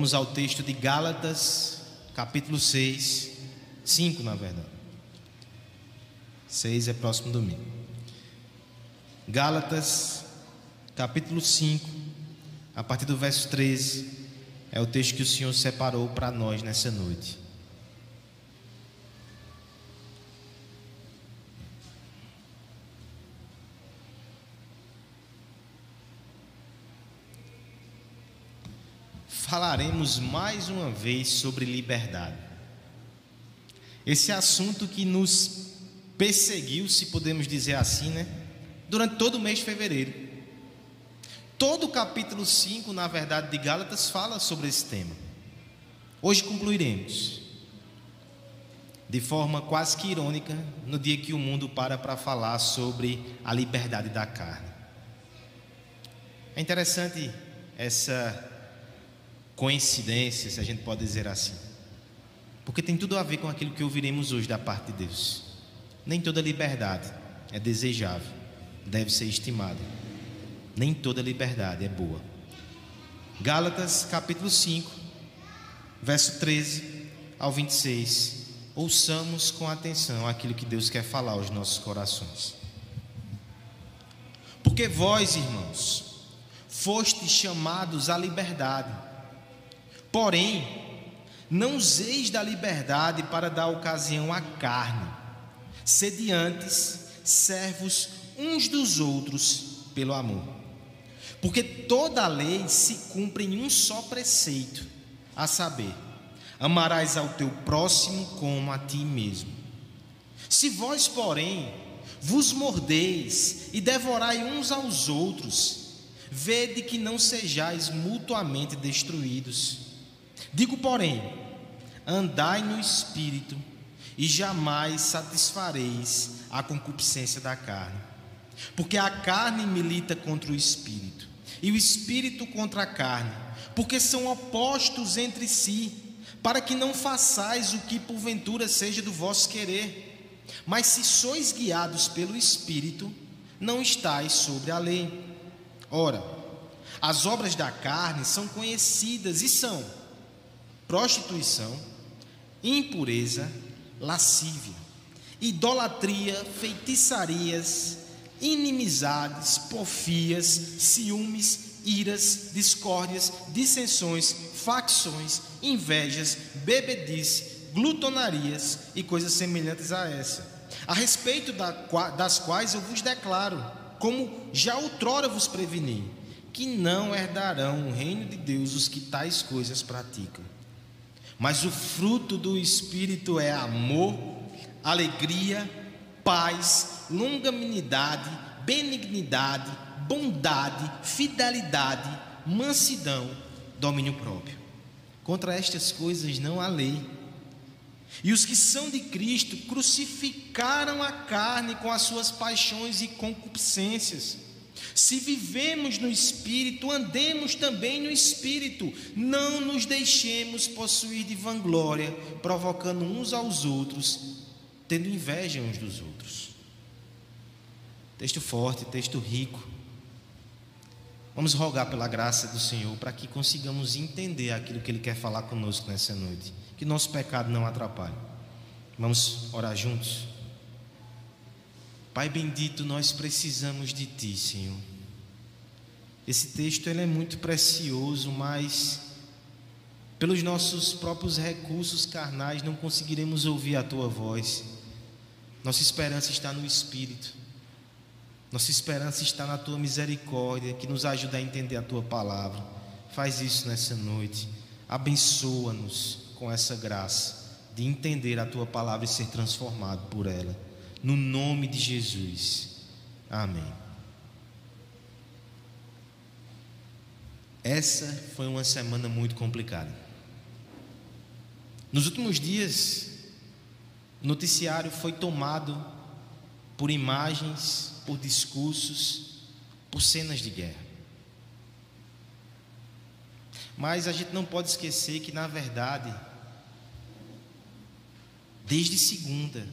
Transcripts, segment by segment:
Vamos ao texto de Gálatas, capítulo 6, 5 na verdade. 6 é próximo domingo. Gálatas, capítulo 5, a partir do verso 13, é o texto que o Senhor separou para nós nessa noite. Falaremos mais uma vez sobre liberdade. Esse assunto que nos perseguiu, se podemos dizer assim, né? Durante todo o mês de fevereiro. Todo o capítulo 5, na verdade, de Gálatas fala sobre esse tema. Hoje concluiremos. De forma quase que irônica, no dia que o mundo para para falar sobre a liberdade da carne. É interessante essa coincidência, se a gente pode dizer assim. Porque tem tudo a ver com aquilo que ouviremos hoje da parte de Deus. Nem toda liberdade é desejável, deve ser estimada. Nem toda liberdade é boa. Gálatas capítulo 5, verso 13 ao 26. Ouçamos com atenção aquilo que Deus quer falar aos nossos corações. Porque vós, irmãos, fostes chamados à liberdade Porém, não useis da liberdade para dar ocasião à carne, sede antes servos uns dos outros pelo amor. Porque toda a lei se cumpre em um só preceito, a saber, amarás ao teu próximo como a ti mesmo. Se vós, porém, vos mordeis e devorai uns aos outros, vede que não sejais mutuamente destruídos. Digo, porém, andai no espírito e jamais satisfareis a concupiscência da carne. Porque a carne milita contra o espírito, e o espírito contra a carne, porque são opostos entre si, para que não façais o que porventura seja do vosso querer. Mas se sois guiados pelo espírito, não estáis sobre a lei. Ora, as obras da carne são conhecidas e são prostituição, impureza, lascívia, idolatria, feitiçarias, inimizades, porfias, ciúmes, iras, discórdias, dissensões, facções, invejas, bebedice, glutonarias e coisas semelhantes a essa, a respeito das quais eu vos declaro, como já outrora vos preveni, que não herdarão o reino de Deus os que tais coisas praticam. Mas o fruto do Espírito é amor, alegria, paz, longanimidade, benignidade, bondade, fidelidade, mansidão, domínio próprio. Contra estas coisas não há lei. E os que são de Cristo crucificaram a carne com as suas paixões e concupiscências. Se vivemos no Espírito, andemos também no Espírito. Não nos deixemos possuir de vanglória, provocando uns aos outros, tendo inveja uns dos outros. Texto forte, texto rico. Vamos rogar pela graça do Senhor para que consigamos entender aquilo que Ele quer falar conosco nessa noite. Que nosso pecado não atrapalhe. Vamos orar juntos? Pai bendito, nós precisamos de Ti, Senhor. Esse texto ele é muito precioso, mas pelos nossos próprios recursos carnais não conseguiremos ouvir a Tua voz. Nossa esperança está no Espírito. Nossa esperança está na Tua misericórdia, que nos ajuda a entender a Tua palavra. Faz isso nessa noite. Abençoa-nos com essa graça de entender a Tua palavra e ser transformado por ela no nome de Jesus. Amém. Essa foi uma semana muito complicada. Nos últimos dias, o noticiário foi tomado por imagens, por discursos, por cenas de guerra. Mas a gente não pode esquecer que, na verdade, desde segunda,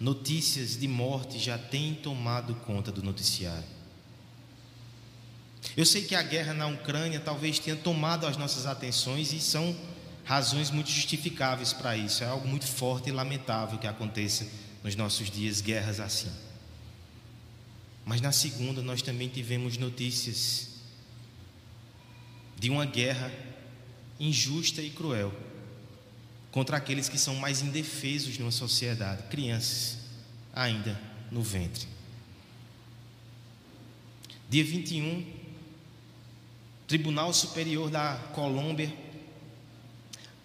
notícias de morte já têm tomado conta do noticiário. Eu sei que a guerra na Ucrânia talvez tenha tomado as nossas atenções e são razões muito justificáveis para isso. É algo muito forte e lamentável que aconteça nos nossos dias guerras assim. Mas na segunda nós também tivemos notícias de uma guerra injusta e cruel contra aqueles que são mais indefesos numa sociedade, crianças ainda no ventre. Dia 21, Tribunal Superior da Colômbia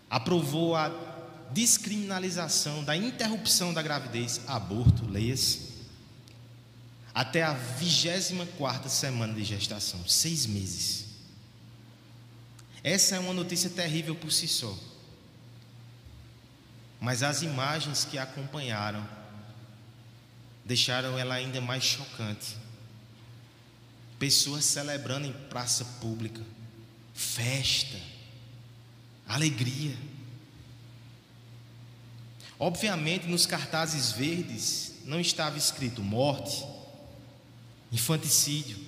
aprovou a descriminalização da interrupção da gravidez, aborto, leias, até a 24 semana de gestação, seis meses. Essa é uma notícia terrível por si só. Mas as imagens que a acompanharam deixaram ela ainda mais chocante. Pessoas celebrando em praça pública, festa, alegria. Obviamente, nos cartazes verdes não estava escrito morte, infanticídio.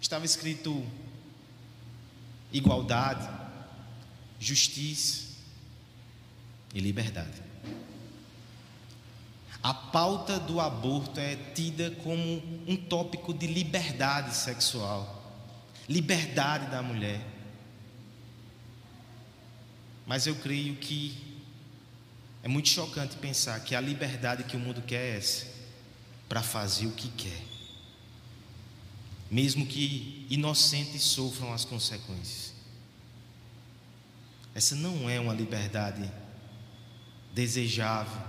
Estava escrito igualdade, justiça e liberdade. A pauta do aborto é tida como um tópico de liberdade sexual, liberdade da mulher. Mas eu creio que é muito chocante pensar que a liberdade que o mundo quer é essa, para fazer o que quer, mesmo que inocentes sofram as consequências. Essa não é uma liberdade desejável,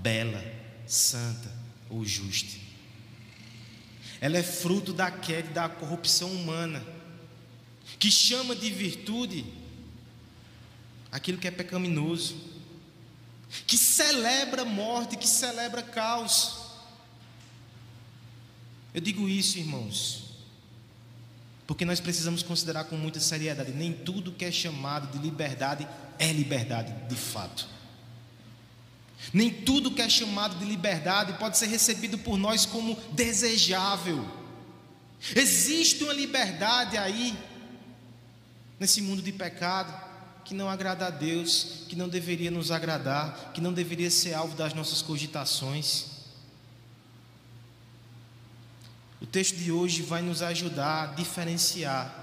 bela, santa ou justa. Ela é fruto da queda e da corrupção humana, que chama de virtude aquilo que é pecaminoso, que celebra morte, que celebra caos. Eu digo isso, irmãos, porque nós precisamos considerar com muita seriedade: nem tudo que é chamado de liberdade é liberdade de fato. Nem tudo que é chamado de liberdade pode ser recebido por nós como desejável. Existe uma liberdade aí, nesse mundo de pecado, que não agrada a Deus, que não deveria nos agradar, que não deveria ser alvo das nossas cogitações. O texto de hoje vai nos ajudar a diferenciar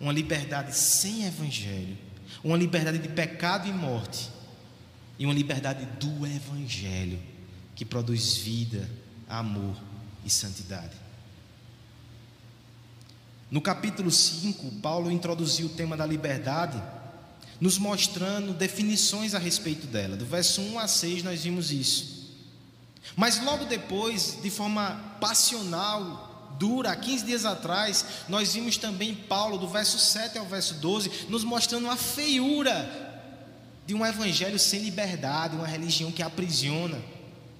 uma liberdade sem evangelho, uma liberdade de pecado e morte e uma liberdade do Evangelho que produz vida, amor e santidade. No capítulo 5, Paulo introduziu o tema da liberdade, nos mostrando definições a respeito dela. Do verso 1 a 6 nós vimos isso. Mas logo depois, de forma passional, dura, 15 dias atrás, nós vimos também Paulo, do verso 7 ao verso 12, nos mostrando a feiura de um evangelho sem liberdade, uma religião que aprisiona.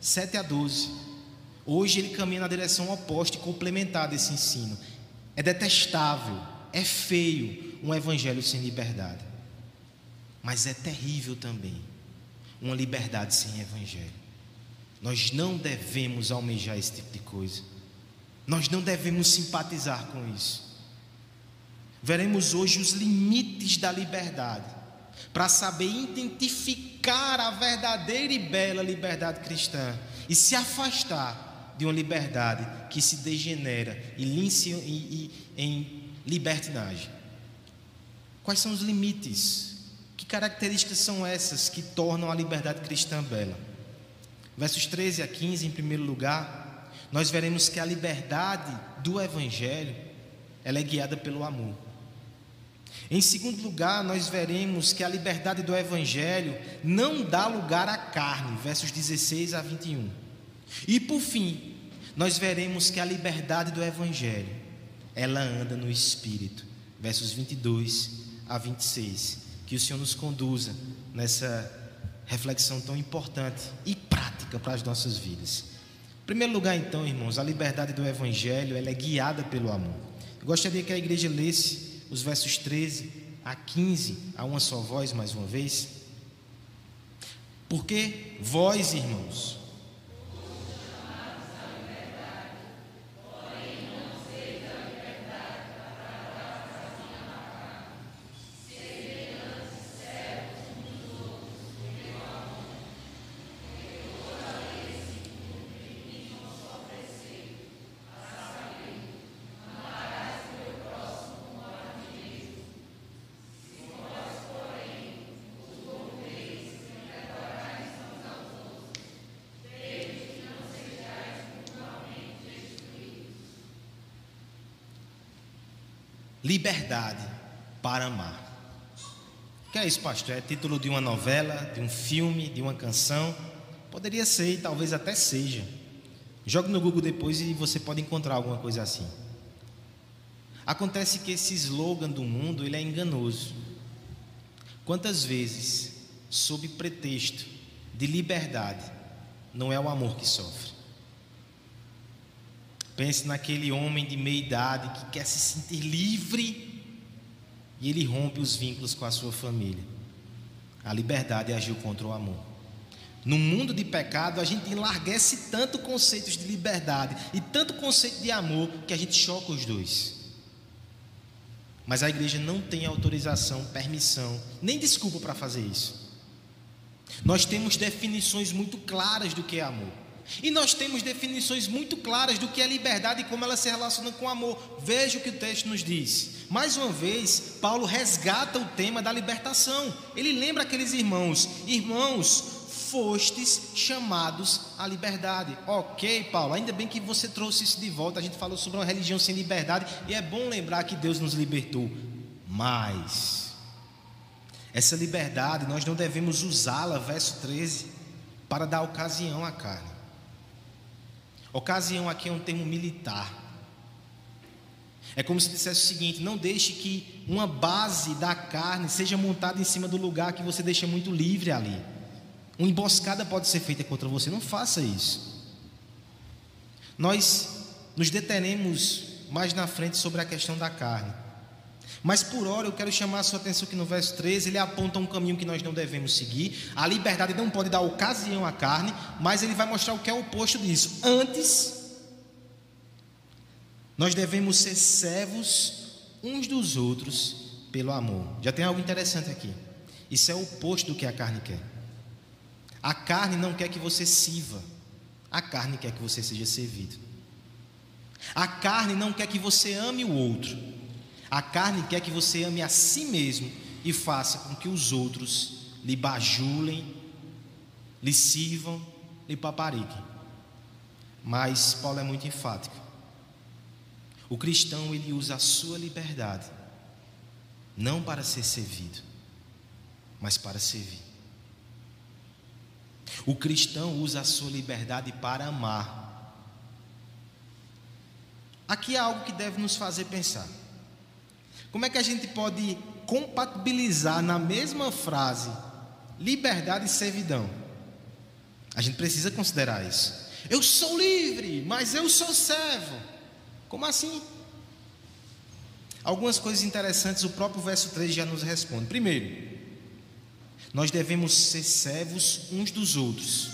7 a 12. Hoje ele caminha na direção oposta e complementar desse ensino. É detestável, é feio um evangelho sem liberdade. Mas é terrível também uma liberdade sem evangelho. Nós não devemos almejar esse tipo de coisa. Nós não devemos simpatizar com isso. Veremos hoje os limites da liberdade para saber identificar a verdadeira e bela liberdade cristã e se afastar de uma liberdade que se degenera e, em libertinagem. Quais são os limites? Que características são essas que tornam a liberdade cristã bela? Versos 13 a 15, em primeiro lugar, nós veremos que a liberdade do Evangelho ela é guiada pelo amor. Em segundo lugar, nós veremos que a liberdade do Evangelho não dá lugar à carne, versos 16 a 21. E por fim, nós veremos que a liberdade do Evangelho, ela anda no Espírito, versos 22 a 26. Que o Senhor nos conduza nessa reflexão tão importante e prática para as nossas vidas. Em primeiro lugar, então, irmãos, a liberdade do Evangelho, ela é guiada pelo amor. Eu gostaria que a igreja lesse os versos 13 a 15, a uma só voz mais uma vez. Porque vós, irmãos, liberdade para amar. O que é isso, pastor? É título de uma novela, de um filme, de uma canção? Poderia ser talvez até seja. Jogue no Google depois e você pode encontrar alguma coisa assim. Acontece que esse slogan do mundo ele é enganoso. Quantas vezes, sob pretexto de liberdade, não é o amor que sofre? Pense naquele homem de meia idade que quer se sentir livre e ele rompe os vínculos com a sua família. A liberdade agiu contra o amor. No mundo de pecado, a gente enlarguece tanto conceitos de liberdade e tanto conceito de amor que a gente choca os dois. Mas a igreja não tem autorização, permissão, nem desculpa para fazer isso. Nós temos definições muito claras do que é amor. E nós temos definições muito claras do que é liberdade e como ela se relaciona com amor. Veja o que o texto nos diz. Mais uma vez, Paulo resgata o tema da libertação. Ele lembra aqueles irmãos: Irmãos, fostes chamados à liberdade. Ok, Paulo, ainda bem que você trouxe isso de volta. A gente falou sobre uma religião sem liberdade e é bom lembrar que Deus nos libertou. Mas, essa liberdade nós não devemos usá-la, verso 13, para dar ocasião à carne. Ocasião aqui é um termo militar. É como se dissesse o seguinte: não deixe que uma base da carne seja montada em cima do lugar que você deixa muito livre ali. Uma emboscada pode ser feita contra você, não faça isso. Nós nos detenemos mais na frente sobre a questão da carne. Mas por hora eu quero chamar a sua atenção que no verso 13 ele aponta um caminho que nós não devemos seguir. A liberdade não pode dar ocasião à carne, mas ele vai mostrar o que é o oposto disso. Antes, nós devemos ser servos uns dos outros pelo amor. Já tem algo interessante aqui. Isso é o oposto do que a carne quer. A carne não quer que você sirva, a carne quer que você seja servido. A carne não quer que você ame o outro, a carne quer que você ame a si mesmo e faça com que os outros lhe bajulem, lhe sirvam, lhe papariquem. Mas Paulo é muito enfático. O cristão ele usa a sua liberdade não para ser servido, mas para servir. O cristão usa a sua liberdade para amar. Aqui há algo que deve nos fazer pensar. Como é que a gente pode compatibilizar na mesma frase liberdade e servidão? A gente precisa considerar isso. Eu sou livre, mas eu sou servo. Como assim? Algumas coisas interessantes, o próprio verso 3 já nos responde. Primeiro, nós devemos ser servos uns dos outros.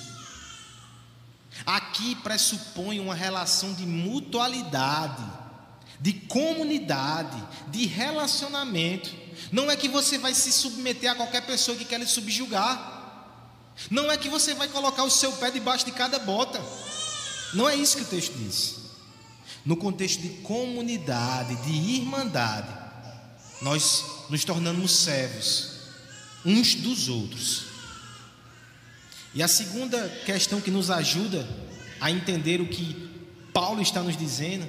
Aqui pressupõe uma relação de mutualidade, de comunidade, de relacionamento. Não é que você vai se submeter a qualquer pessoa que quer lhe subjugar. Não é que você vai colocar o seu pé debaixo de cada bota. Não é isso que o texto diz. No contexto de comunidade, de irmandade, nós nos tornamos servos uns dos outros. E a segunda questão que nos ajuda a entender o que Paulo está nos dizendo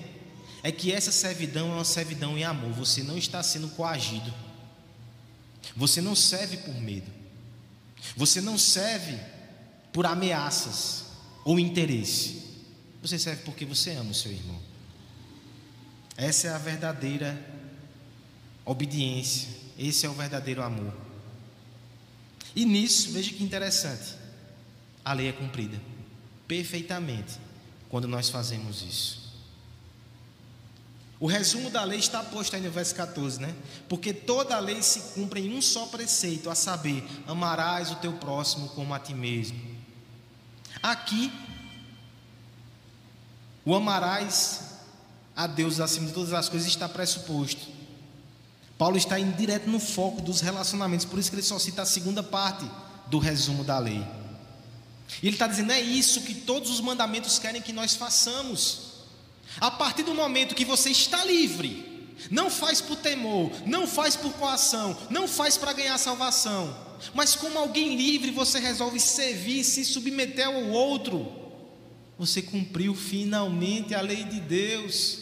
é que essa servidão é uma servidão em amor. Você não está sendo coagido. Você não serve por medo. Você não serve por ameaças ou interesse. Você serve porque você ama o seu irmão. Essa é a verdadeira obediência. Esse é o verdadeiro amor. E nisso, veja que interessante, a lei é cumprida perfeitamente quando nós fazemos isso. O resumo da lei está posto aí no verso 14, né? Porque toda a lei se cumpre em um só preceito, a saber, amarás o teu próximo como a ti mesmo. Aqui, o amarás a Deus acima de todas as coisas está pressuposto. Paulo está indo direto no foco dos relacionamentos, por isso que ele só cita a segunda parte do resumo da lei. E ele está dizendo: é isso que todos os mandamentos querem que nós façamos. A partir do momento que você está livre, não faz por temor, não faz por coação, não faz para ganhar salvação, mas como alguém livre, você resolve servir, se submeter ao outro, você cumpriu finalmente a lei de Deus.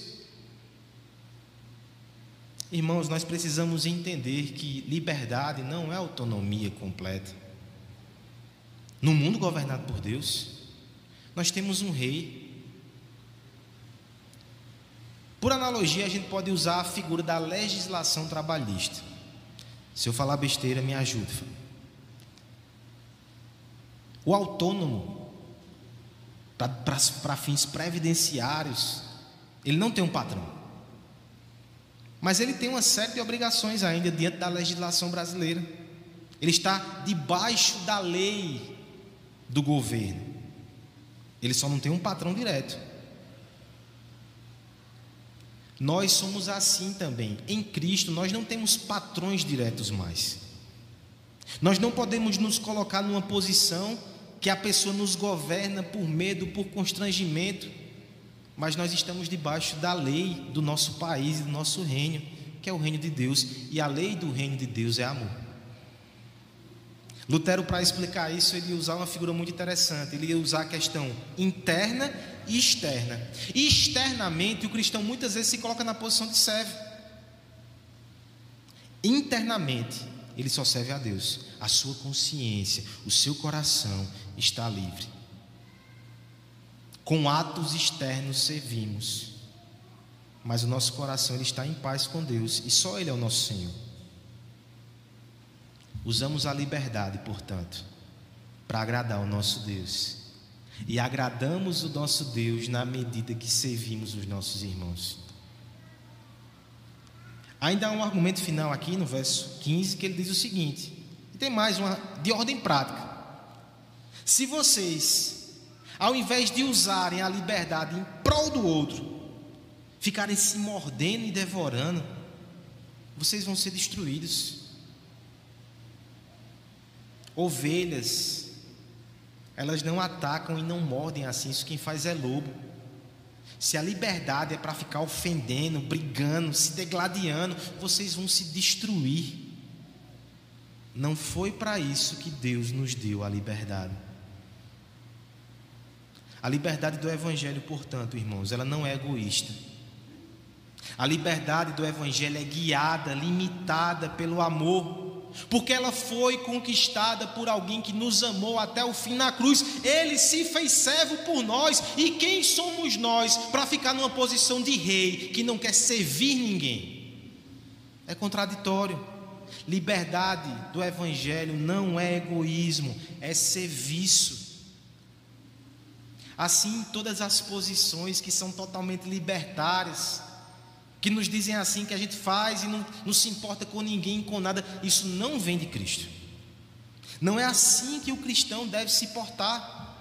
Irmãos, nós precisamos entender que liberdade não é autonomia completa. No mundo governado por Deus, nós temos um rei. Por analogia, a gente pode usar a figura da legislação trabalhista. Se eu falar besteira, me ajuda. O autônomo, para fins previdenciários, ele não tem um patrão. Mas ele tem uma série de obrigações ainda diante da legislação brasileira. Ele está debaixo da lei do governo. Ele só não tem um patrão direto. Nós somos assim também. Em Cristo, nós não temos patrões diretos mais. Nós não podemos nos colocar numa posição que a pessoa nos governa por medo, por constrangimento, mas nós estamos debaixo da lei do nosso país do nosso reino, que é o reino de Deus, e a lei do reino de Deus é amor. Lutero, para explicar isso, ele usar uma figura muito interessante. Ele ia usar a questão interna e externa. E externamente, o cristão muitas vezes se coloca na posição de servo. Internamente, ele só serve a Deus. A sua consciência, o seu coração está livre. Com atos externos servimos, mas o nosso coração ele está em paz com Deus e só Ele é o nosso Senhor. Usamos a liberdade, portanto, para agradar o nosso Deus. E agradamos o nosso Deus na medida que servimos os nossos irmãos. Ainda há um argumento final aqui no verso 15 que ele diz o seguinte: e tem mais uma de ordem prática. Se vocês, ao invés de usarem a liberdade em prol do outro, ficarem se mordendo e devorando, vocês vão ser destruídos. Ovelhas, elas não atacam e não mordem assim, isso quem faz é lobo. Se a liberdade é para ficar ofendendo, brigando, se degladiando, vocês vão se destruir. Não foi para isso que Deus nos deu a liberdade. A liberdade do Evangelho, portanto, irmãos, ela não é egoísta. A liberdade do Evangelho é guiada, limitada pelo amor, porque ela foi conquistada por alguém que nos amou até o fim na cruz. Ele se fez servo por nós, e quem somos nós para ficar numa posição de rei que não quer servir ninguém? É contraditório. Liberdade do Evangelho não é egoísmo, é serviço. Assim, todas as posições que são totalmente libertárias, que nos dizem assim que a gente faz e não, não se importa com ninguém, com nada, isso não vem de Cristo. Não é assim que o cristão deve se portar.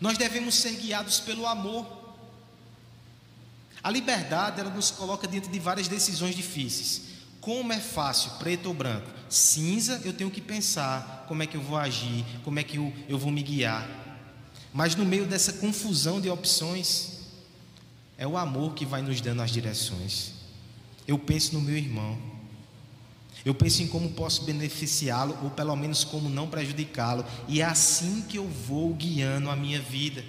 Nós devemos ser guiados pelo amor. A liberdade, ela nos coloca diante de várias decisões difíceis. Como é fácil, preto ou branco? Cinza, eu tenho que pensar como é que eu vou agir, como é que eu, eu vou me guiar. Mas no meio dessa confusão de opções, é o amor que vai nos dando as direções. Eu penso no meu irmão. Eu penso em como posso beneficiá-lo, ou pelo menos como não prejudicá-lo. E é assim que eu vou guiando a minha vida.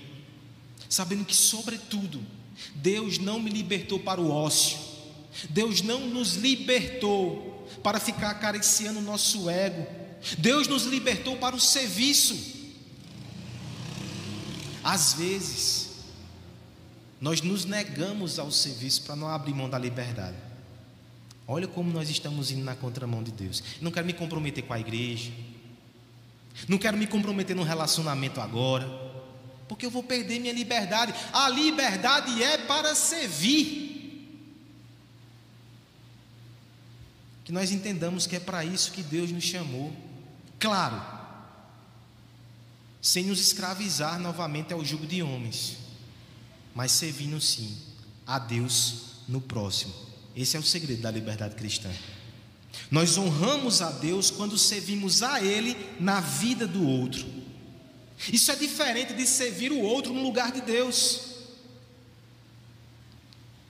Sabendo que, sobretudo, Deus não me libertou para o ócio. Deus não nos libertou para ficar acariciando o nosso ego. Deus nos libertou para o serviço. Às vezes, nós nos negamos ao serviço para não abrir mão da liberdade. Olha como nós estamos indo na contramão de Deus. Não quero me comprometer com a igreja. Não quero me comprometer num relacionamento agora. Porque eu vou perder minha liberdade. A liberdade é para servir. que nós entendamos que é para isso que Deus nos chamou. Claro, sem nos escravizar novamente ao jugo de homens, mas servindo sim a Deus no próximo. Esse é o segredo da liberdade cristã. Nós honramos a Deus quando servimos a Ele na vida do outro. Isso é diferente de servir o outro no lugar de Deus.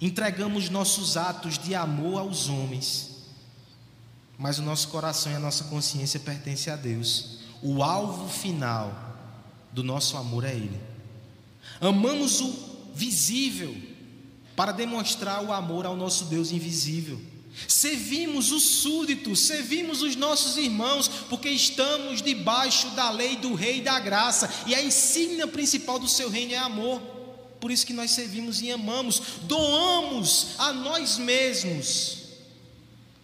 Entregamos nossos atos de amor aos homens mas o nosso coração e a nossa consciência pertencem a Deus. O alvo final do nosso amor é Ele. Amamos o visível para demonstrar o amor ao nosso Deus invisível. Servimos os súditos, servimos os nossos irmãos, porque estamos debaixo da lei do Rei da Graça, e a insígnia principal do seu reino é amor. Por isso que nós servimos e amamos, doamos a nós mesmos,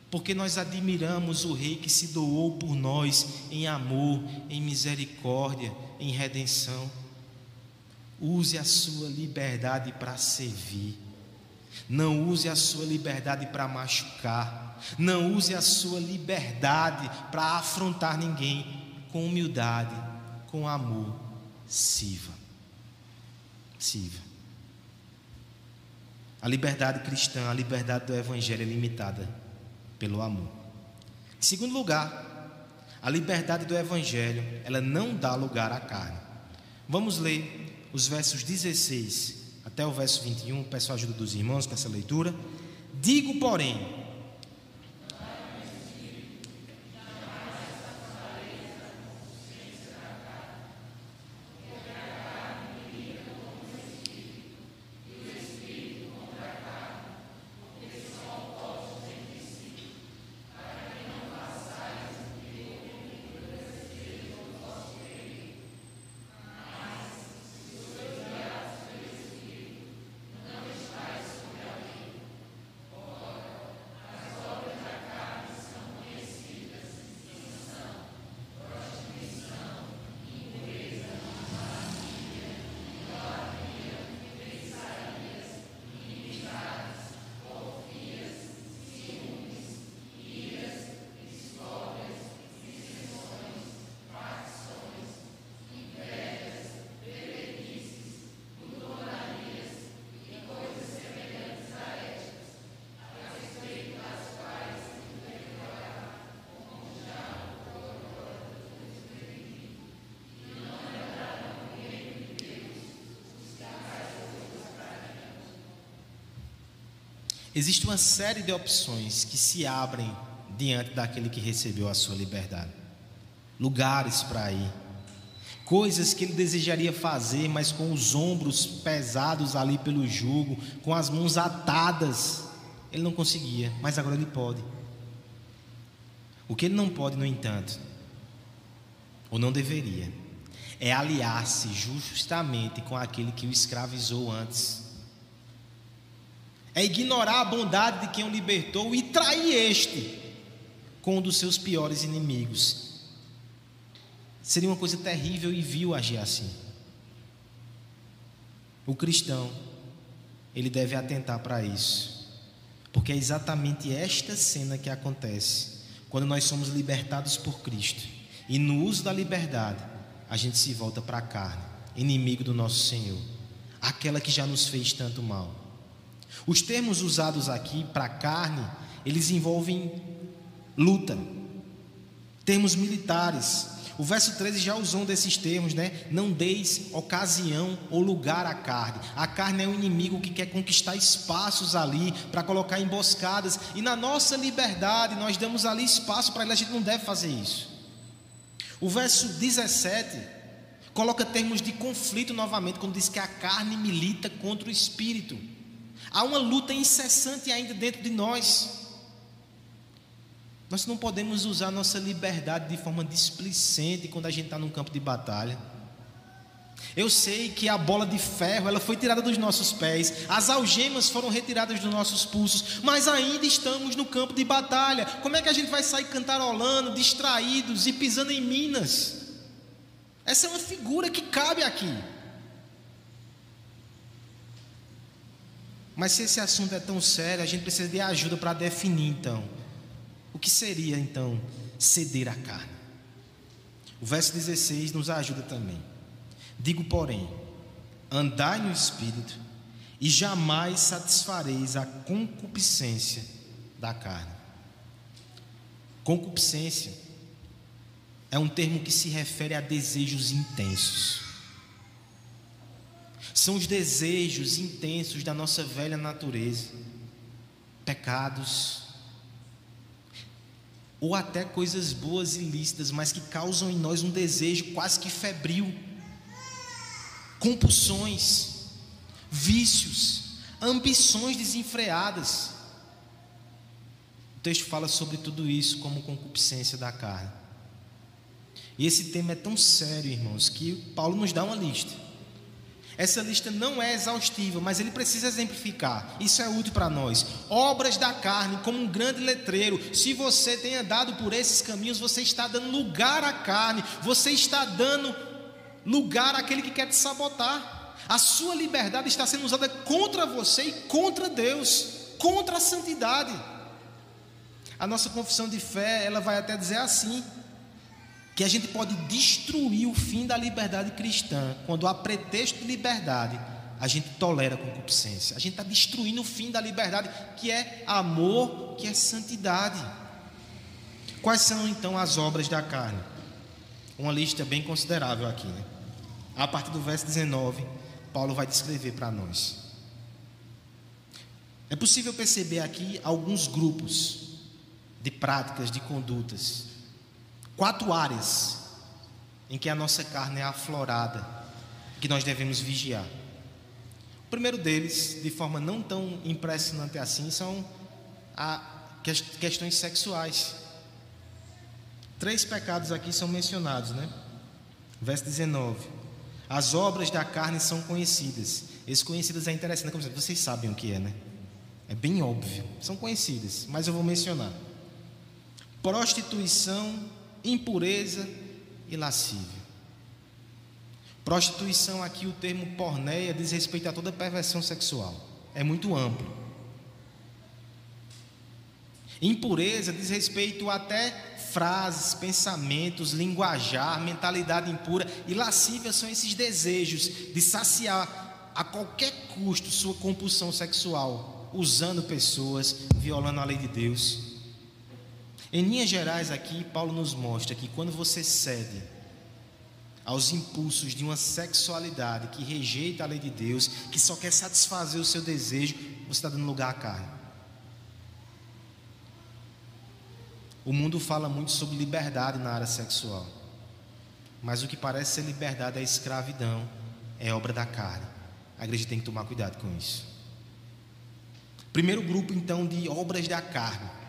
porque nós admiramos o Rei que se doou por nós em amor, em misericórdia, em redenção. Use a sua liberdade para servir. Não use a sua liberdade para machucar. Não use a sua liberdade para afrontar ninguém. Com humildade, com amor, sirva. Sirva. A liberdade cristã, a liberdade do Evangelho é limitada pelo amor. Em segundo lugar, a liberdade do Evangelho, ela não dá lugar à carne. Vamos ler os versos 16 até o verso 21, peço a ajuda dos irmãos com essa leitura. Digo, porém, Existe uma série de opções que se abrem diante daquele que recebeu a sua liberdade. Lugares para ir, coisas que ele desejaria fazer, mas com os ombros pesados ali pelo jugo, com as mãos atadas, ele não conseguia, mas agora ele pode. O que ele não pode, no entanto, ou não deveria, é aliar-se justamente com aquele que o escravizou antes é ignorar a bondade de quem o libertou e trair este com um dos seus piores inimigos. Seria uma coisa terrível e vil agir assim. O cristão, ele deve atentar para isso, porque é exatamente esta cena que acontece quando nós somos libertados por Cristo e no uso da liberdade, a gente se volta para a carne, inimigo do nosso Senhor, aquela que já nos fez tanto mal. Os termos usados aqui para carne, eles envolvem luta, termos militares. O verso 13 já usou um desses termos, né? Não deis ocasião ou lugar à carne. A carne é um inimigo que quer conquistar espaços ali para colocar emboscadas. E na nossa liberdade, nós damos ali espaço para ele. A gente não deve fazer isso. O verso 17 coloca termos de conflito novamente, quando diz que a carne milita contra o espírito. Há uma luta incessante ainda dentro de nós. Nós não podemos usar nossa liberdade de forma displicente quando a gente está num campo de batalha. Eu sei que a bola de ferro ela foi tirada dos nossos pés, as algemas foram retiradas dos nossos pulsos, mas ainda estamos no campo de batalha. Como é que a gente vai sair cantarolando, distraídos e pisando em minas? Essa é uma figura que cabe aqui. Mas se esse assunto é tão sério, a gente precisa de ajuda para definir então. O que seria então ceder à carne? O verso 16 nos ajuda também. Digo, porém, andai no espírito e jamais satisfareis a concupiscência da carne. Concupiscência é um termo que se refere a desejos intensos são os desejos intensos da nossa velha natureza, pecados, ou até coisas boas e lícitas, mas que causam em nós um desejo quase que febril, compulsões, vícios, ambições desenfreadas. texto fala sobre tudo isso como concupiscência da carne. E esse tema é tão sério, irmãos, que Paulo nos dá uma lista. Essa lista não é exaustiva, mas ele precisa exemplificar. Isso é útil para nós. Obras da carne, como um grande letreiro. Se você tem andado por esses caminhos, você está dando lugar à carne, você está dando lugar àquele que quer te sabotar. A sua liberdade está sendo usada contra você e contra Deus, contra a santidade. A nossa confissão de fé, ela vai até dizer assim: que a gente pode destruir o fim da liberdade cristã quando há pretexto de liberdade a gente tolera a concupiscência. A gente está destruindo o fim da liberdade, que é amor, que é santidade. Quais são então as obras da carne? Uma lista bem considerável aqui. Né? A partir do verso 19, Paulo vai descrever para nós. É possível perceber aqui alguns grupos de práticas, de condutas quatro áreas em que a nossa carne é aflorada, que nós devemos vigiar. O primeiro deles, de forma não tão impressionante assim, são questões sexuais. Três pecados aqui são mencionados, né? Verso 19. As obras da carne são conhecidas. Esses conhecidas é interessante, como vocês sabem o que é, né? É bem óbvio. São conhecidas, mas eu vou mencionar. Prostituição, impureza e lascívia. Prostituição, aqui o termo porneia diz respeito a toda perversão sexual, é muito amplo. Impureza diz respeito até frases, pensamentos, linguajar, mentalidade impura, e lascívia são esses desejos de saciar a qualquer custo sua compulsão sexual, usando pessoas, violando a lei de Deus. Em linhas gerais, aqui, Paulo nos mostra que quando você cede aos impulsos de uma sexualidade que rejeita a lei de Deus, que só quer satisfazer o seu desejo, você está dando lugar à carne. O mundo fala muito sobre liberdade na área sexual, mas o que parece ser liberdade é escravidão, é obra da carne. A igreja tem que tomar cuidado com isso. Primeiro grupo, então, de obras da carne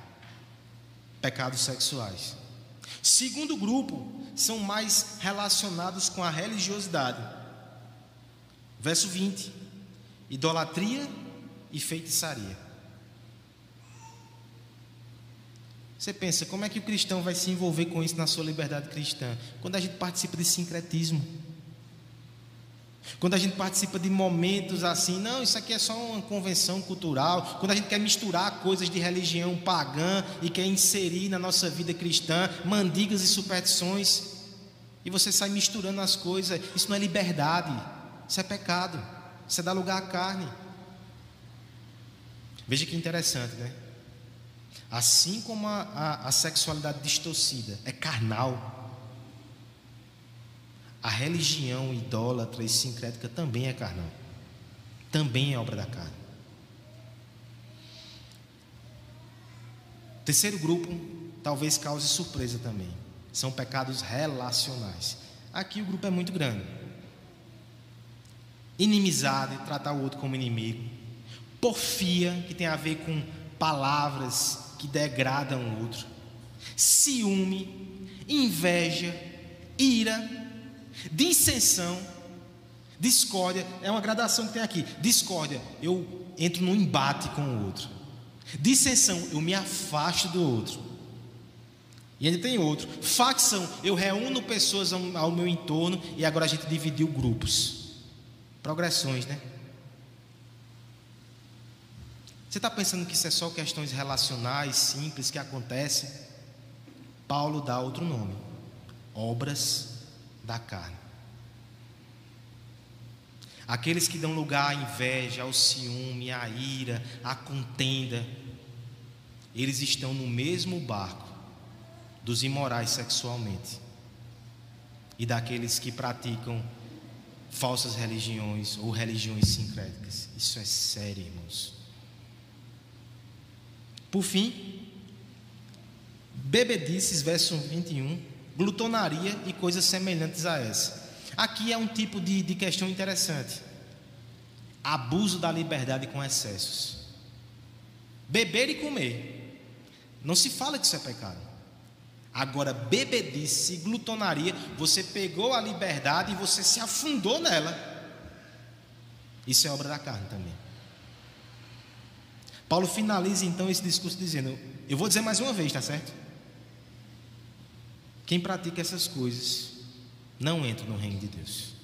pecados sexuais. Segundo grupo, são mais relacionados com a religiosidade. Verso 20: idolatria e feitiçaria. Você pensa, como é que o cristão vai se envolver com isso na sua liberdade cristã? Quando a gente participa de sincretismo. Quando a gente participa de momentos assim, não, isso aqui é só uma convenção cultural. Quando a gente quer misturar coisas de religião pagã e quer inserir na nossa vida cristã mandigas e superstições, e você sai misturando as coisas, isso não é liberdade, isso é pecado, isso é dar lugar à carne. Veja que interessante, né? Assim como a, a, a sexualidade distorcida é carnal, a religião idólatra e sincrética também é carnal. Também é obra da carne. Terceiro grupo, talvez cause surpresa também. São pecados relacionais. Aqui o grupo é muito grande. Inimizade, tratar o outro como inimigo. Porfia, que tem a ver com palavras que degradam o outro. Ciúme, inveja, ira, Dissensão, discórdia, é uma gradação que tem aqui. Discórdia, eu entro num embate com o outro. Dissensão, eu me afasto do outro. E ainda tem outro. Facção, eu reúno pessoas ao, meu entorno e agora a gente dividiu grupos. Progressões, né? Você está pensando que isso é só questões relacionais, simples, que acontecem? Paulo dá outro nome: obras da carne. Aqueles que dão lugar à inveja, ao ciúme, à ira, à contenda, eles estão no mesmo barco dos imorais sexualmente e daqueles que praticam falsas religiões ou religiões sincréticas. Isso é sério, irmãos. Por fim, bebedices, verso 21 glutonaria e coisas semelhantes a essa. Aqui é um tipo de, de questão interessante: abuso da liberdade com excessos. Beber e comer. Não se fala que isso é pecado. Agora, bebedice, glutonaria, você pegou a liberdade e você se afundou nela. Isso é obra da carne também. Paulo finaliza então esse discurso dizendo: Eu vou dizer mais uma vez, tá certo? Quem pratica essas coisas não entra no reino de Deus.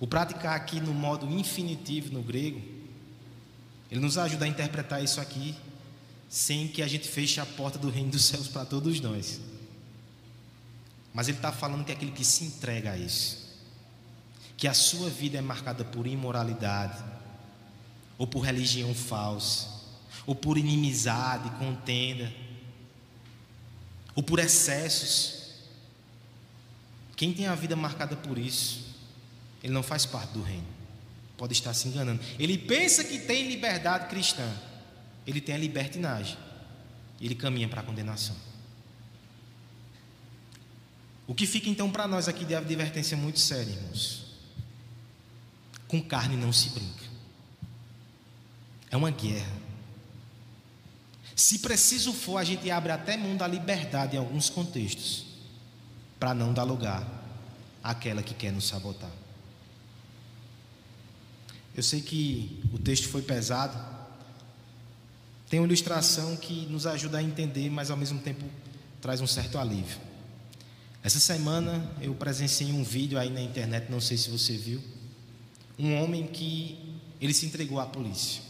O praticar aqui no modo infinitivo no grego, ele nos ajuda a interpretar isso aqui sem que a gente feche a porta do reino dos céus para todos nós. Mas ele está falando que é aquele que se entrega a isso, que a sua vida é marcada por imoralidade, ou por religião falsa, ou por inimizade, contenda, ou por excessos. Quem tem a vida marcada por isso, ele não faz parte do reino. Pode estar se enganando. Ele pensa que tem liberdade cristã. Ele tem a libertinagem. Ele caminha para a condenação. O que fica então para nós aqui de advertência muito séria, irmãos. Com carne não se brinca. É uma guerra. Se preciso for, a gente abre até mão da liberdade em alguns contextos, para não dar lugar àquela que quer nos sabotar. Eu sei que o texto foi pesado. Tem uma ilustração que nos ajuda a entender, mas ao mesmo tempo traz um certo alívio. Essa semana eu presenciei um vídeo aí na internet, não sei se você viu, um homem que ele se entregou à polícia.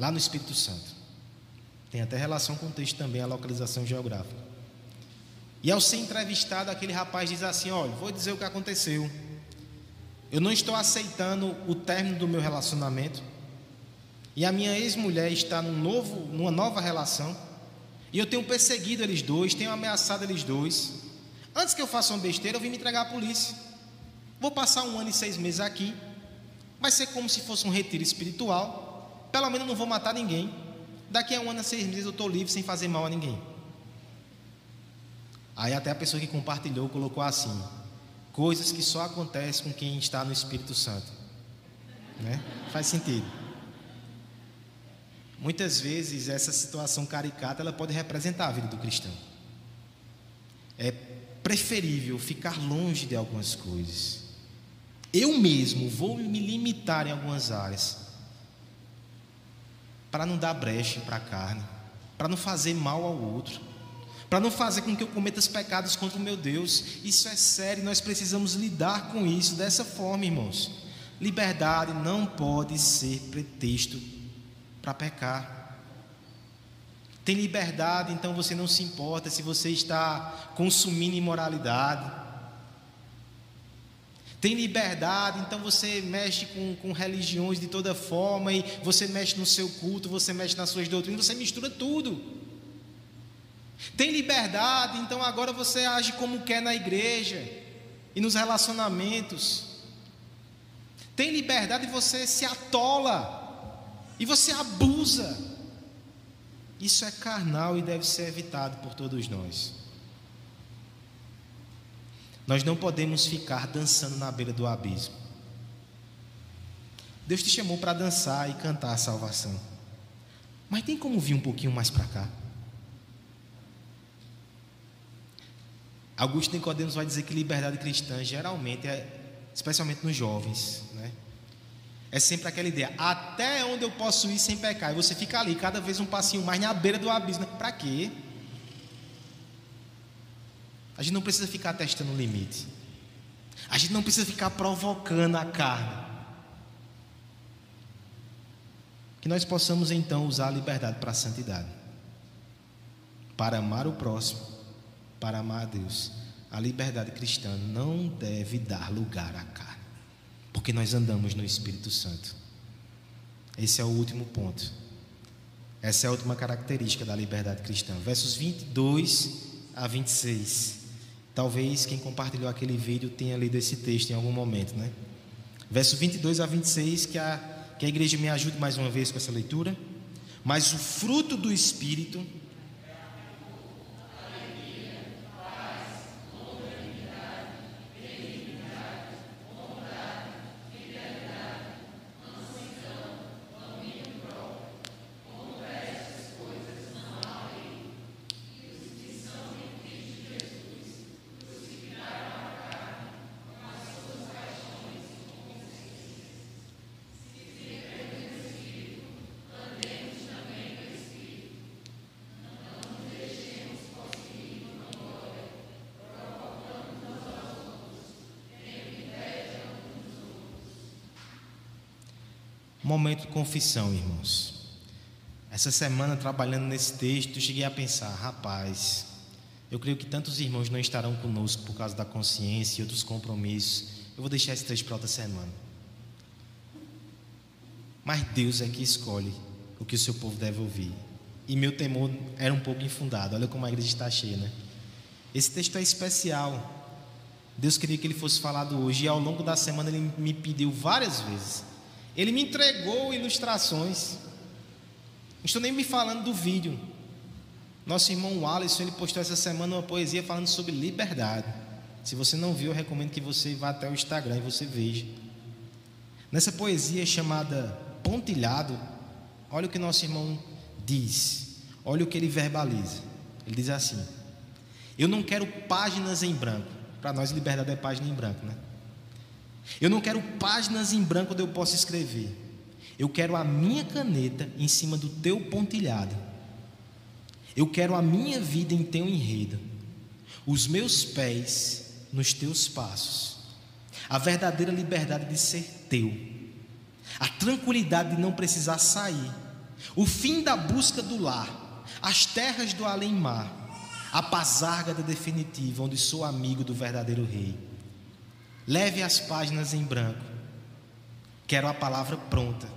Lá no Espírito Santo. Tem até relação com o texto também, a localização geográfica. E ao ser entrevistado, aquele rapaz diz assim: Olha, vou dizer o que aconteceu. Eu não estou aceitando o término do meu relacionamento. E a minha ex-mulher está num novo, numa nova relação. E eu tenho perseguido eles dois, tenho ameaçado eles dois. Antes que eu faça uma besteira, eu vim me entregar à polícia. Vou passar um ano e seis meses aqui. Vai ser como se fosse um retiro espiritual. Pelo menos não vou matar ninguém. Daqui a um ano seis meses eu estou livre sem fazer mal a ninguém. Aí até a pessoa que compartilhou colocou assim: Coisas que só acontecem com quem está no Espírito Santo. Né? Faz sentido. Muitas vezes essa situação caricata ela pode representar a vida do cristão. É preferível ficar longe de algumas coisas. Eu mesmo vou me limitar em algumas áreas para não dar brecha para a carne, para não fazer mal ao outro para não fazer com que eu cometa os pecados contra o meu Deus. Isso é sério, nós precisamos lidar com isso dessa forma, irmãos. Liberdade não pode ser pretexto para pecar. Tem liberdade, então você não se importa se você está consumindo imoralidade. Tem liberdade, então você mexe com, com religiões de toda forma, e você mexe no seu culto, você mexe nas suas doutrinas, você mistura tudo. Tem liberdade, então agora você age como quer na igreja e nos relacionamentos. Tem liberdade e você se atola e você abusa. Isso é carnal e deve ser evitado por todos nós. Nós não podemos ficar dançando na beira do abismo. Deus te chamou para dançar e cantar a salvação. Mas tem como vir um pouquinho mais para cá? Augusto Nicodemos vai dizer que liberdade cristã geralmente é, especialmente nos jovens, né? É sempre aquela ideia, até onde eu posso ir sem pecar. E você fica ali, cada vez um passinho mais na beira do abismo. Para quê? A gente não precisa ficar testando o limite. A gente não precisa ficar provocando a carne. Que nós possamos então usar a liberdade para a santidade. Para amar o próximo para amar a Deus. A liberdade cristã não deve dar lugar à carne, porque nós andamos no Espírito Santo. Esse é o último ponto. Essa é a última característica da liberdade cristã. Versos 22 a 26. Talvez quem compartilhou aquele vídeo tenha lido esse texto em algum momento, né? Verso 22 a 26, que a, que a igreja me ajude mais uma vez com essa leitura. Mas o fruto do Espírito Momento de confissão, irmãos. Essa semana, trabalhando nesse texto, cheguei a pensar: rapaz, eu creio que tantos irmãos não estarão conosco por causa da consciência e outros compromissos. Eu vou deixar esse texto para outra semana. Mas Deus é que escolhe o que o seu povo deve ouvir. E meu temor era um pouco infundado. Olha como a igreja está cheia, né? Esse texto é especial. Deus queria que ele fosse falado hoje. E ao longo da semana ele me pediu várias vezes. Ele me entregou ilustrações. Não estou nem me falando do vídeo. Nosso irmão Alisson, ele postou essa semana uma poesia falando sobre liberdade. Se você não viu, eu recomendo que você vá até o Instagram e você veja. Nessa poesia chamada Pontilhado, olha o que nosso irmão diz. Olha o que ele verbaliza. Ele diz assim: Eu não quero páginas em branco. Para nós, liberdade é página em branco, né? Eu não quero páginas em branco onde eu possa escrever. Eu quero a minha caneta em cima do teu pontilhado. Eu quero a minha vida em teu enredo. Os meus pés nos teus passos. A verdadeira liberdade de ser teu. A tranquilidade de não precisar sair. O fim da busca do lar. As terras do além-mar. A pazárgada definitiva, onde sou amigo do verdadeiro rei. Leve as páginas em branco. Quero a palavra pronta,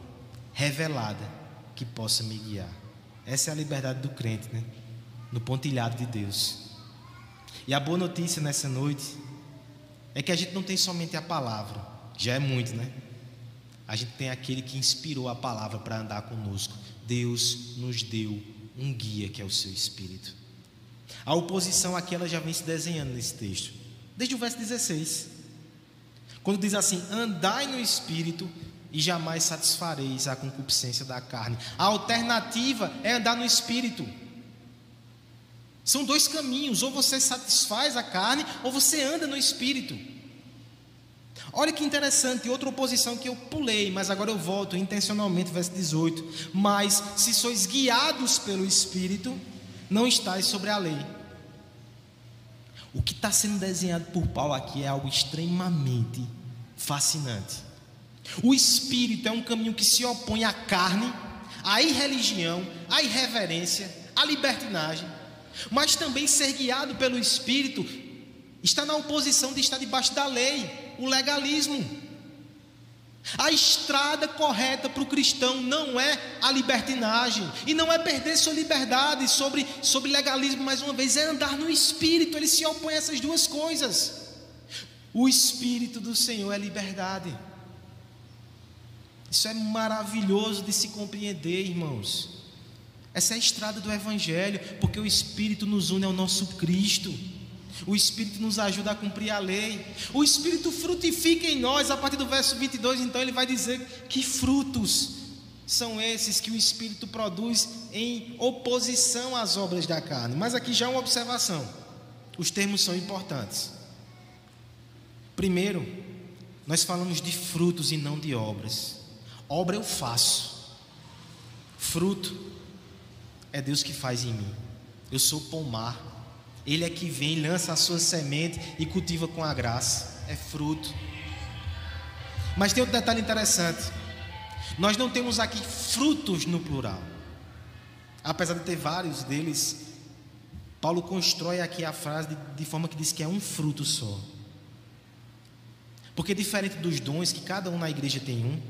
revelada, que possa me guiar. Essa é a liberdade do crente, né? No pontilhado de Deus. E a boa notícia nessa noite é que a gente não tem somente a palavra, já é muito, né? A gente tem aquele que inspirou a palavra para andar conosco. Deus nos deu um guia que é o seu Espírito. A oposição aqui ela já vem se desenhando nesse texto, desde o verso 16. Quando diz assim: andai no espírito e jamais satisfareis a concupiscência da carne. A alternativa é andar no espírito. São dois caminhos: ou você satisfaz a carne, ou você anda no espírito. Olha que interessante, outra oposição que eu pulei, mas agora eu volto intencionalmente, verso 18. Mas se sois guiados pelo Espírito, não estáis sobre a lei. O que está sendo desenhado por Paulo aqui é algo extremamente fascinante. O espírito é um caminho que se opõe à carne, à irreligião, à irreverência, à libertinagem, mas também ser guiado pelo espírito está na oposição de estar debaixo da lei, o legalismo. A estrada correta para o cristão não é a libertinagem e não é perder sua liberdade sobre, sobre legalismo, mais uma vez, é andar no espírito. Ele se opõe a essas duas coisas. O espírito do Senhor é liberdade. Isso é maravilhoso de se compreender, irmãos. Essa é a estrada do Evangelho, porque o Espírito nos une ao nosso Cristo. O Espírito nos ajuda a cumprir a lei. O Espírito frutifica em nós. A partir do verso 22, então, ele vai dizer que frutos são esses que o Espírito produz em oposição às obras da carne. Mas aqui já uma observação: os termos são importantes. Primeiro, nós falamos de frutos e não de obras. Obra eu faço, fruto é Deus que faz em mim. Eu sou pomar. Ele é que vem, lança a sua semente e cultiva com a graça. É fruto. Mas tem outro detalhe interessante. Nós não temos aqui frutos no plural. Apesar de ter vários deles, Paulo constrói aqui a frase de, de forma que diz que é um fruto só. Porque diferente dos dons, que cada um na igreja tem um,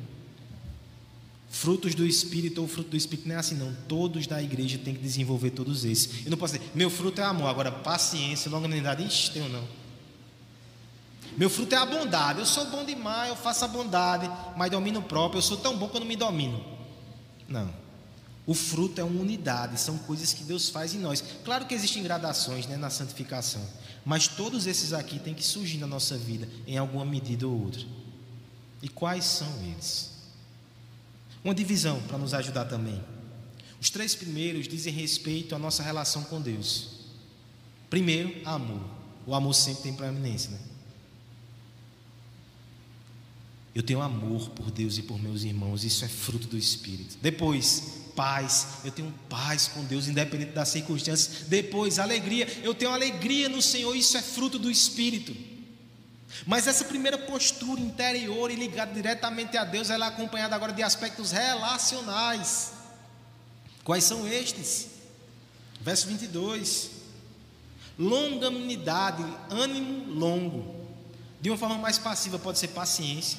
Frutos do Espírito ou fruto do Espírito não é assim, não. Todos da igreja têm que desenvolver todos esses. Eu não posso dizer, meu fruto é amor, agora paciência, longanimidade, ixi, ou não. Meu fruto é a bondade, eu sou bom demais, eu faço a bondade, mas domino próprio, eu sou tão bom que eu não me domino. Não. O fruto é uma unidade, são coisas que Deus faz em nós. Claro que existem gradações né, na santificação, mas todos esses aqui têm que surgir na nossa vida, em alguma medida ou outra. E quais são eles? Uma divisão para nos ajudar também. Os três primeiros dizem respeito à nossa relação com Deus. Primeiro, amor. O amor sempre tem preeminência, né? Eu tenho amor por Deus e por meus irmãos, isso é fruto do Espírito. Depois, paz, eu tenho paz com Deus, independente das circunstâncias. Depois, alegria, eu tenho alegria no Senhor, isso é fruto do Espírito. Mas essa primeira postura interior e ligada diretamente a Deus, ela é acompanhada agora de aspectos relacionais. Quais são estes? Verso 22. Longanimidade, ânimo longo. De uma forma mais passiva pode ser paciência.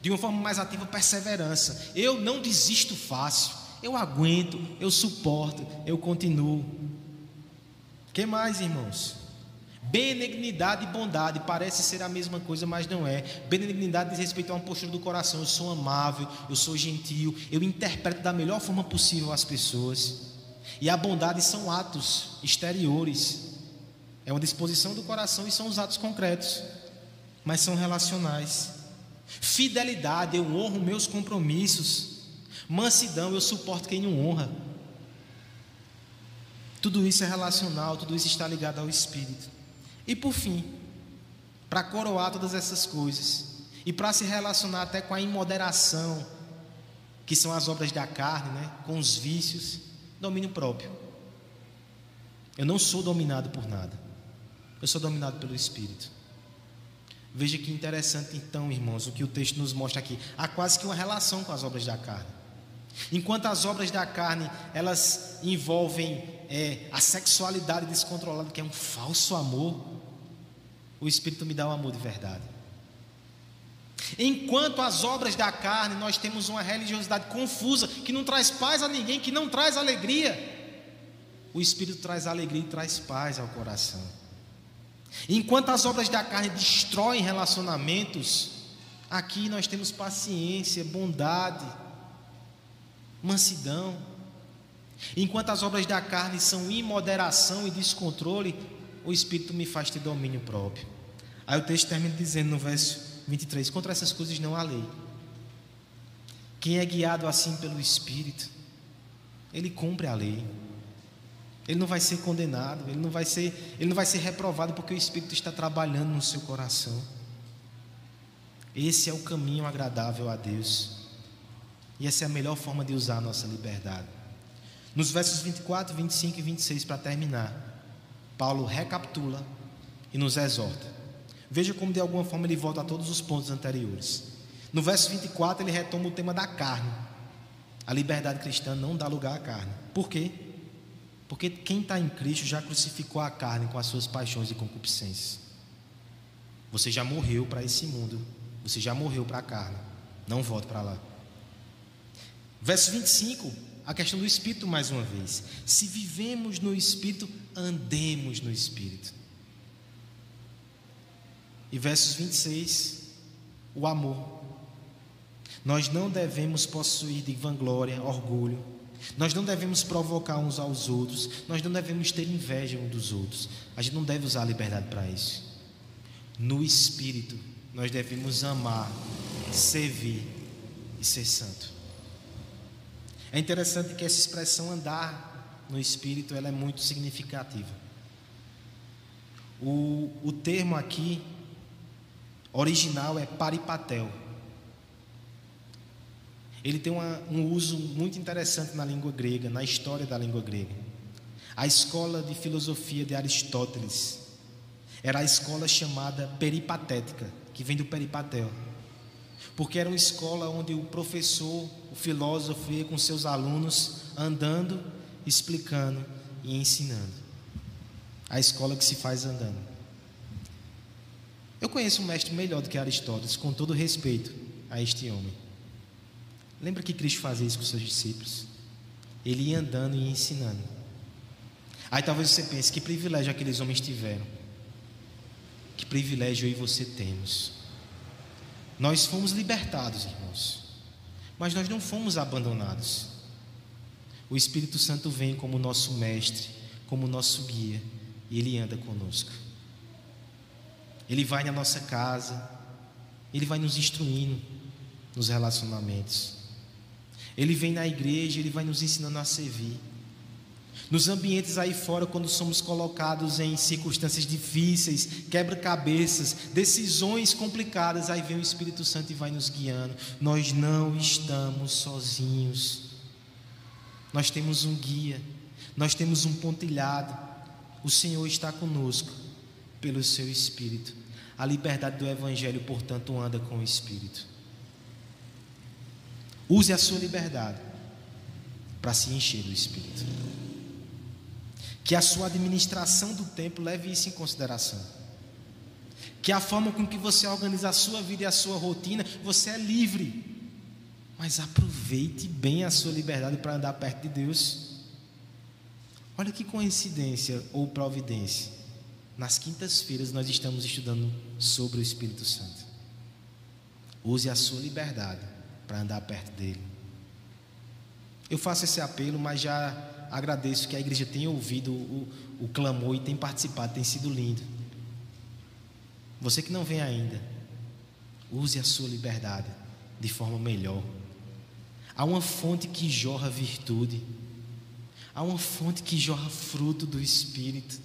De uma forma mais ativa, perseverança. Eu não desisto fácil. Eu aguento, eu suporto, eu continuo. Que mais, irmãos? Benignidade e bondade parece ser a mesma coisa, mas não é. Benignidade diz respeito a uma postura do coração. Eu sou amável, eu sou gentil, eu interpreto da melhor forma possível as pessoas. E a bondade são atos exteriores. É uma disposição do coração e são os atos concretos, mas são relacionais. Fidelidade, eu honro meus compromissos. Mansidão, eu suporto quem não honra. Tudo isso é relacional, tudo isso está ligado ao Espírito. E por fim, para coroar todas essas coisas, e para se relacionar até com a imoderação, que são as obras da carne, né? com os vícios, domínio próprio. Eu não sou dominado por nada, eu sou dominado pelo Espírito. Veja que interessante, então, irmãos, o que o texto nos mostra aqui. Há quase que uma relação com as obras da carne. Enquanto as obras da carne elas envolvem é, a sexualidade descontrolada, que é um falso amor, o Espírito me dá o um amor de verdade. Enquanto as obras da carne nós temos uma religiosidade confusa, que não traz paz a ninguém, que não traz alegria, o Espírito traz alegria e traz paz ao coração. Enquanto as obras da carne destroem relacionamentos, aqui nós temos paciência, bondade, mansidão. Enquanto as obras da carne são imoderação e descontrole, o Espírito me faz ter domínio próprio. Aí o texto termina dizendo no verso 23: Contra essas coisas não há lei. Quem é guiado assim pelo Espírito, ele cumpre a lei. Ele não vai ser condenado, ele não vai ser, ele não vai ser reprovado porque o Espírito está trabalhando no seu coração. Esse é o caminho agradável a Deus. E essa é a melhor forma de usar a nossa liberdade. Nos versos 24, 25 e 26, para terminar, Paulo recapitula e nos exorta. Veja como de alguma forma ele volta a todos os pontos anteriores. No verso 24, ele retoma o tema da carne. A liberdade cristã não dá lugar à carne. Por quê? Porque quem está em Cristo já crucificou a carne com as suas paixões e concupiscências. Você já morreu para esse mundo. Você já morreu para a carne. Não volte para lá. Verso 25, a questão do Espírito mais uma vez. Se vivemos no Espírito, andemos no Espírito. E versos 26, o amor. Nós não devemos possuir de vanglória, orgulho, nós não devemos provocar uns aos outros, nós não devemos ter inveja uns dos outros. A gente não deve usar a liberdade para isso. No espírito, nós devemos amar, servir e ser santo. É interessante que essa expressão andar no espírito, ela é muito significativa. O, o termo aqui original é paripatel ele tem uma, um uso muito interessante na língua grega, na história da língua grega. A escola de filosofia de Aristóteles era a escola chamada peripatética, que vem do peripatel. Porque era uma escola onde o professor, o filósofo ia com seus alunos andando, explicando e ensinando. A escola que se faz andando. Eu conheço um mestre melhor do que Aristóteles, com todo respeito a este homem. Lembra que Cristo fazia isso com seus discípulos? Ele ia andando e ensinando. Aí talvez você pense: que privilégio aqueles homens tiveram. Que privilégio eu e você temos. Nós fomos libertados, irmãos. Mas nós não fomos abandonados. O Espírito Santo vem como nosso mestre, como nosso guia, e ele anda conosco. Ele vai na nossa casa, ele vai nos instruindo nos relacionamentos. Ele vem na igreja, ele vai nos ensinando a servir. Nos ambientes aí fora, quando somos colocados em circunstâncias difíceis, quebra-cabeças, decisões complicadas, aí vem o Espírito Santo e vai nos guiando. Nós não estamos sozinhos. Nós temos um guia, nós temos um pontilhado. O Senhor está conosco pelo seu Espírito. A liberdade do Evangelho, portanto, anda com o Espírito. Use a sua liberdade para se encher do Espírito. Que a sua administração do tempo leve isso em consideração. Que a forma com que você organiza a sua vida e a sua rotina, você é livre. Mas aproveite bem a sua liberdade para andar perto de Deus. Olha que coincidência ou providência. Nas quintas-feiras nós estamos estudando sobre o Espírito Santo. Use a sua liberdade para andar perto dele. Eu faço esse apelo, mas já agradeço que a igreja tenha ouvido o, o clamor e tem participado, tem sido lindo. Você que não vem ainda, use a sua liberdade de forma melhor. Há uma fonte que jorra virtude. Há uma fonte que jorra fruto do Espírito.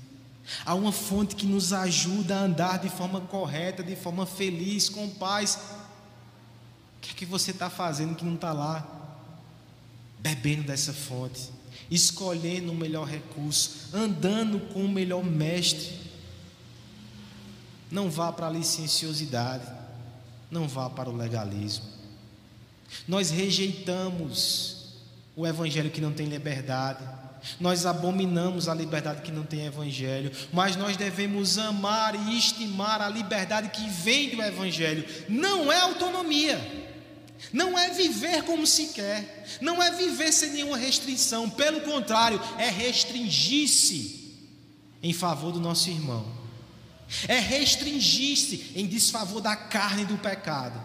Há uma fonte que nos ajuda a andar de forma correta, de forma feliz, com paz. O que é que você está fazendo que não está lá? Bebendo dessa fonte, escolhendo o melhor recurso, andando com o melhor mestre. Não vá para a licenciosidade, não vá para o legalismo. Nós rejeitamos o evangelho que não tem liberdade. Nós abominamos a liberdade que não tem evangelho, mas nós devemos amar e estimar a liberdade que vem do evangelho. Não é autonomia. Não é viver como se quer, não é viver sem nenhuma restrição, pelo contrário, é restringir-se em favor do nosso irmão, é restringir-se em desfavor da carne e do pecado,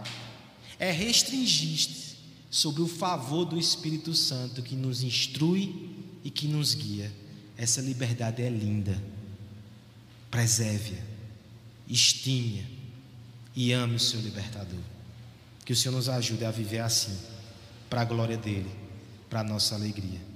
é restringir-se sobre o favor do Espírito Santo que nos instrui e que nos guia. Essa liberdade é linda. Preserve-a, estime-a e ame o seu libertador. Que o Senhor nos ajude a viver assim, para a glória dele, para a nossa alegria.